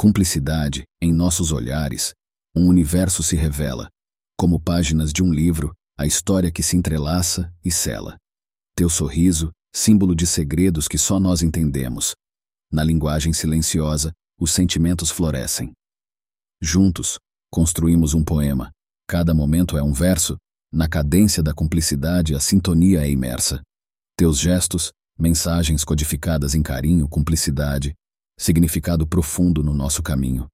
cumplicidade, em nossos olhares, um universo se revela, como páginas de um livro, a história que se entrelaça e cela. Teu sorriso, símbolo de segredos que só nós entendemos. Na linguagem silenciosa, os sentimentos florescem. Juntos, construímos um poema. Cada momento é um verso, na cadência da cumplicidade a sintonia é imersa. Teus gestos, mensagens codificadas em carinho, cumplicidade, significado profundo no nosso caminho.